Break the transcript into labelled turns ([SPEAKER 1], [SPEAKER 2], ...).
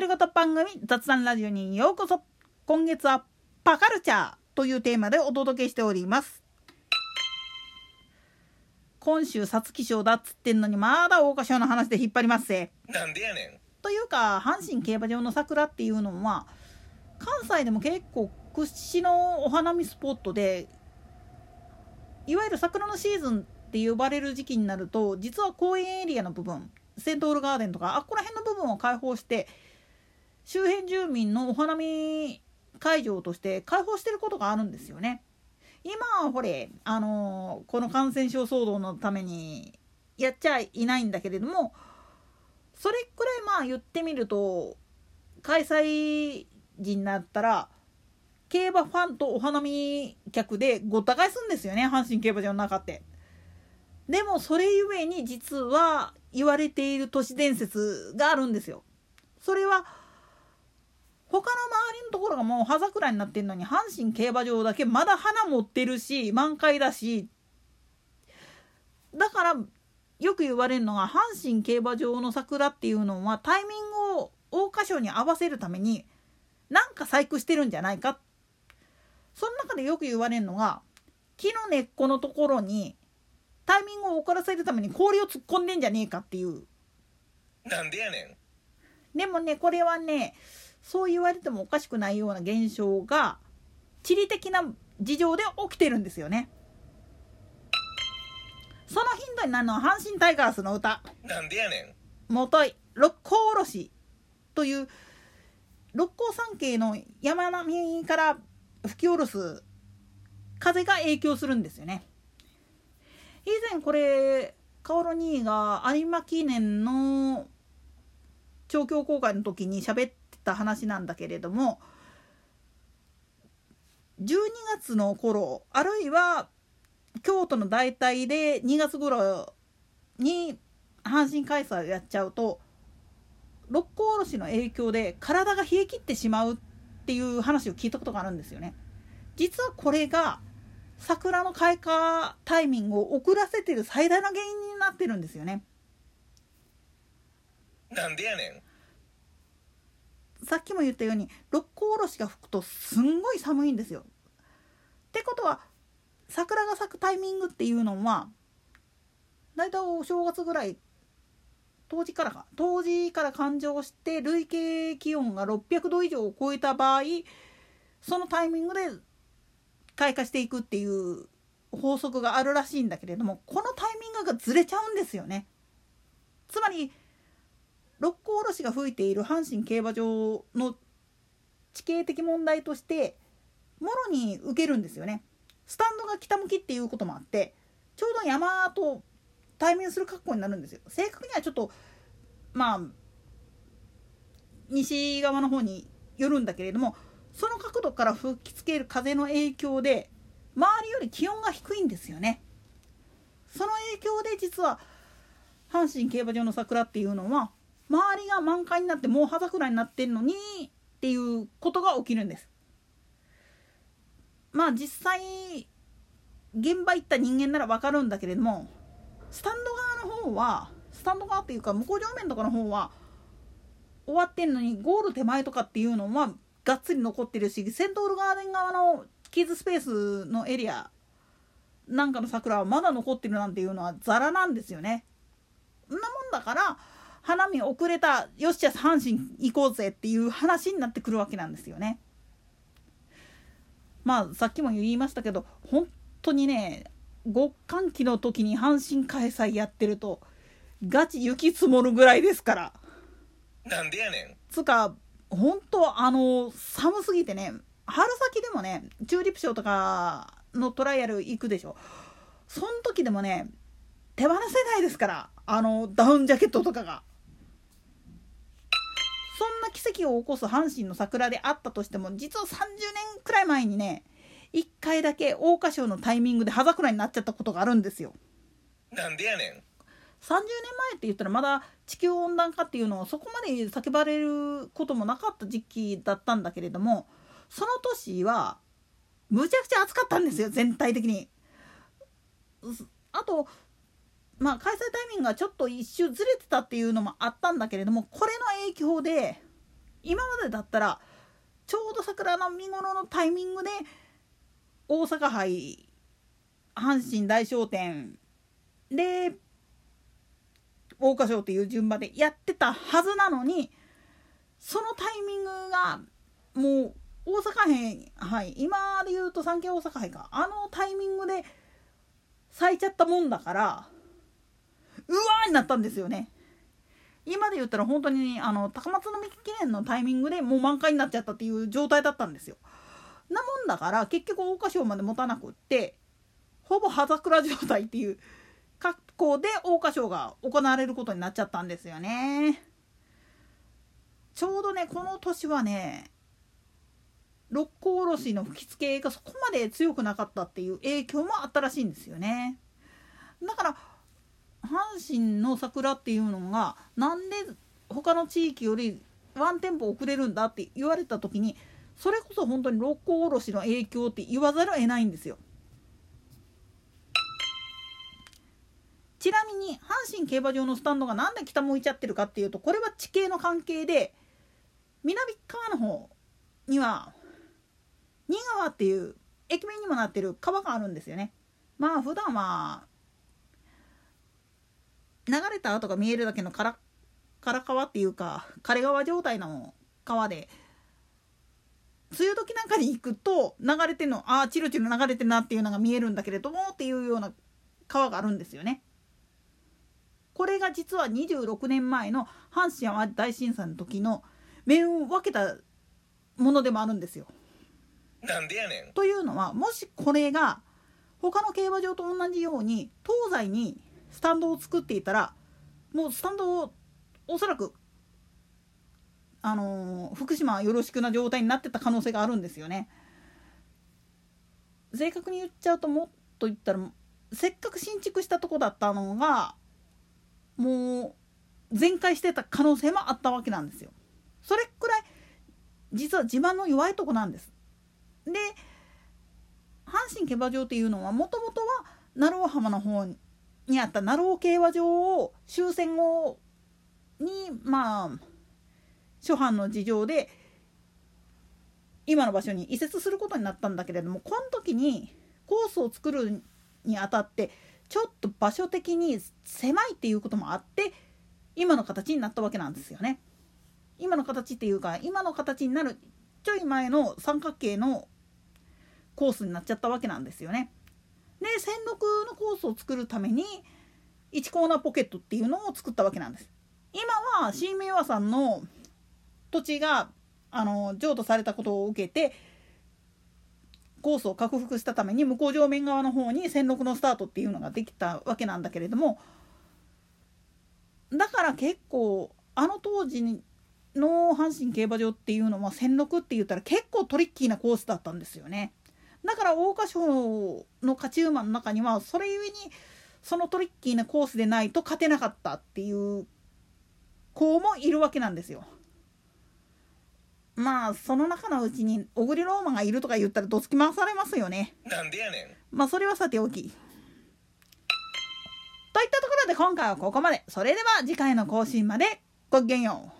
[SPEAKER 1] 独り言番組雑談ラジオにようこそ。今月はパカルチャーというテーマでお届けしております。今週皐月賞だっつってんのにまだ桜花賞の話で引っ張りますせ
[SPEAKER 2] なんでやねん。
[SPEAKER 1] というか阪神競馬場の桜っていうのは関西でも結構屈指のお花見スポットでいわゆる桜のシーズンって呼ばれる時期になると実は公園エリアの部分セントールガーデンとかあっこら辺の部分を開放して周辺住民のお花見会場として開放してることがあるんですよね。今はほれあのこの感染症騒動のためにやっちゃいないんだけれどもそれくらいまあ言ってみると開催時になったら競馬ファンとお花見客でごった返すんですよね阪神競馬場の中って。でもそれゆえに実は言われている都市伝説があるんですよ。それは他の周りのところがもう葉桜になってるのに阪神競馬場だけまだ花持ってるし満開だし。だからよく言われるのが阪神競馬場の桜っていうのはタイミングを桜花賞に合わせるためになんか細工してるんじゃないか。その中でよく言われるのが木の根っこのところにタイミングを遅らせるために氷を突っ込んでんじゃねえかっていう。
[SPEAKER 2] なんでやね
[SPEAKER 1] ん。でもねこれはねそう言われてもおかしくないような現象が地理的な事情で起きてるんですよね。そのヒントになるのは阪神タイガースの歌。
[SPEAKER 2] なんでやね
[SPEAKER 1] ん。もとい六甲おろしという六甲山系の山並みから吹き下ろす風が影響するんですよね。以前これカオロ兄が有馬記念の調教公開の時に喋ってた話なんだけれども12月の頃あるいは京都の大体で2月頃に阪神開催をやっちゃうと六甲おろしの影響で体が冷え切ってしまうっていう話を聞いたことがあるんですよね。実はこれが桜の開花タイミングを遅らせてる最大の原因になってるんですよね。
[SPEAKER 2] なんでやね
[SPEAKER 1] んさっきも言ったように六甲おろしが吹くとすんごい寒いんですよ。ってことは桜が咲くタイミングっていうのは大体お正月ぐらい冬至からか冬至から誕生して累計気温が600度以上を超えた場合そのタイミングで開花していくっていう法則があるらしいんだけれどもこのタイミングがずれちゃうんですよね。六甲おろしが吹いている阪神競馬場の地形的問題としてもろに受けるんですよね。スタンドが北向きっていうこともあってちょうど山と対面する格好になるんですよ。正確にはちょっとまあ西側の方によるんだけれどもその角度から吹きつける風の影響で周りより気温が低いんですよね。その影響で実は阪神競馬場の桜っていうのは周りが満開になってもう葉桜になってんのにっていうことが起きるんです。まあ実際現場行った人間なら分かるんだけれどもスタンド側の方はスタンド側っていうか向こう上面とかの方は終わってんのにゴール手前とかっていうのはがっつり残ってるしセントールガーデン側のキッズスペースのエリアなんかの桜はまだ残ってるなんていうのはザラなんですよね。んなもんだから花見遅れたよしじゃあ阪神行こうぜっていう話になってくるわけなんですよね。まあさっきも言いましたけど本当にね極寒期の時に阪神開催やってるとガチ雪積もるぐらいですから。
[SPEAKER 2] なんでやねん
[SPEAKER 1] つか本当あの寒すぎてね春先でもねチューリップショーとかのトライアル行くでしょその時でもね手放せないですからあのダウンジャケットとかがな奇跡を起こす阪神の桜であったとしても実は30年くらい前にね1回だけ桜花賞のタイミングで葉桜になっちゃったことがあるんですよ
[SPEAKER 2] なんでやねん
[SPEAKER 1] 30年前って言ったらまだ地球温暖化っていうのをそこまで叫ばれることもなかった時期だったんだけれどもその年はむちゃくちゃ暑かったんですよ全体的に。あとまあ開催タイミングがちょっと一周ずれてたっていうのもあったんだけれどもこれの影響で今までだったらちょうど桜の見頃のタイミングで大阪杯阪神大商店で桜花賞っていう順番でやってたはずなのにそのタイミングがもう大阪杯、はい、今で言うと三景大阪杯かあのタイミングで咲いちゃったもんだからうわーになったんですよね。今で言ったら本当にあの高松宮記念のタイミングでもう満開になっちゃったっていう状態だったんですよ。なもんだから結局桜花賞まで持たなくってほぼ葉桜状態っていう格好で桜花賞が行われることになっちゃったんですよね。ちょうどねこの年はね六甲おろしの吹き付けがそこまで強くなかったっていう影響もあったらしいんですよね。だから阪神の桜っていうのがなんで他の地域よりワンテンポ遅れるんだって言われた時にそれこそ本当に六甲おろしの影響って言わざるを得ないんですよ。ちなみに阪神競馬場のスタンドがなんで北向いちゃってるかっていうとこれは地形の関係で南側の方には新川っていう駅名にもなってる川があるんですよね。まあ普段は流れた跡が見えるだけのからから川っていうか枯れ川状態の川で梅雨時なんかに行くと流れてるのああチルチル流れてるなっていうのが見えるんだけれどもっていうような川があるんですよね。これが実は26年前の阪神・淡路大震災の時の面を分けたものでもあるんですよ。
[SPEAKER 2] なんでやねん
[SPEAKER 1] というのはもしこれが他の競馬場と同じように東西にスタンドを作っていたらもうスタンドをおそらくあの福島よろしくな状態になってた可能性があるんですよね。正確に言っちゃうともっと言ったらせっかく新築したとこだったのがもう全壊してた可能性もあったわけなんですよ。それくらい実は地盤の弱いとこなんです。で阪神競馬場っていうのはもともとは鳴尾浜の方にあった鳴尾競馬場を終戦後にまあ諸般の事情で今の場所に移設することになったんだけれどもこの時にコースを作るにあたってちょっと場所的に狭いっていうこともあって今の形になったわけなんですよね。今の形っていうか今の形になるちょい前の三角形のコースになっちゃったわけなんですよね。で線路のコースを作るために1コーナーポケットっていうのを作ったわけなんです。今は新明和さんの土地があの譲渡されたことを受けてコースを克服したために向こう上面側の方に線路のスタートっていうのができたわけなんだけれどもだから結構あの当時の阪神競馬場っていうのは線路って言ったら結構トリッキーなコースだったんですよね。だから桜花賞の勝ち馬の中にはそれゆえにそのトリッキーなコースでないと勝てなかったっていう子もいるわけなんですよ。まあその中のうちに小栗ローマがいるとか言ったらどつき回されますよね。
[SPEAKER 2] なんでやねん
[SPEAKER 1] まあそれはさておき。といったところで今回はここまで。それでは次回の更新までごきげんよう。